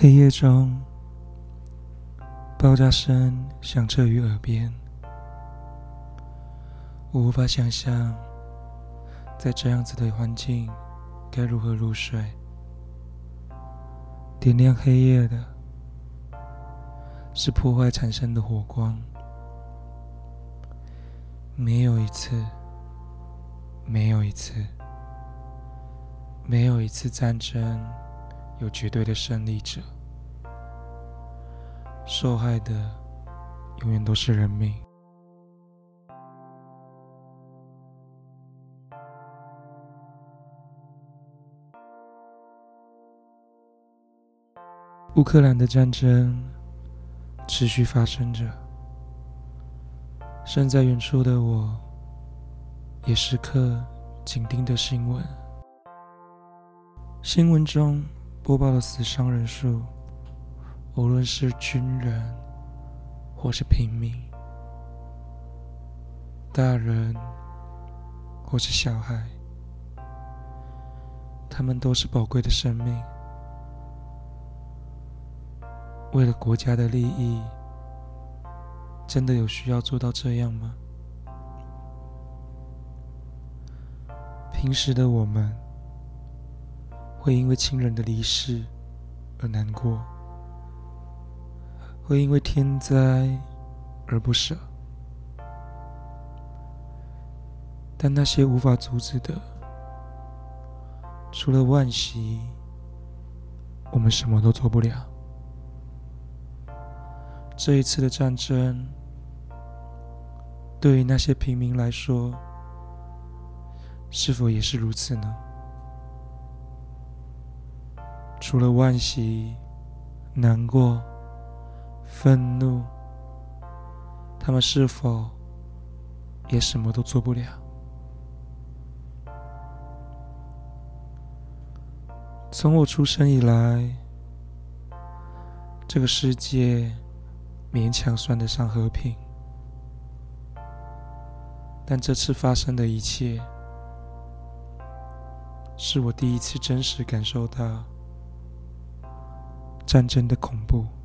黑夜中，爆炸声响彻于耳边。我无法想象，在这样子的环境该如何入睡。点亮黑夜的，是破坏产生的火光。没有一次，没有一次，没有一次战争有绝对的胜利者。受害的永远都是人民。乌克兰的战争持续发生着，身在远处的我，也时刻紧盯着新闻。新闻中播报的死伤人数，无论是军人或是平民，大人或是小孩，他们都是宝贵的生命。为了国家的利益，真的有需要做到这样吗？平时的我们，会因为亲人的离世而难过，会因为天灾而不舍，但那些无法阻止的，除了惋惜，我们什么都做不了。这一次的战争，对于那些平民来说，是否也是如此呢？除了惋惜、难过、愤怒，他们是否也什么都做不了？从我出生以来，这个世界。勉强算得上和平，但这次发生的一切，是我第一次真实感受到战争的恐怖。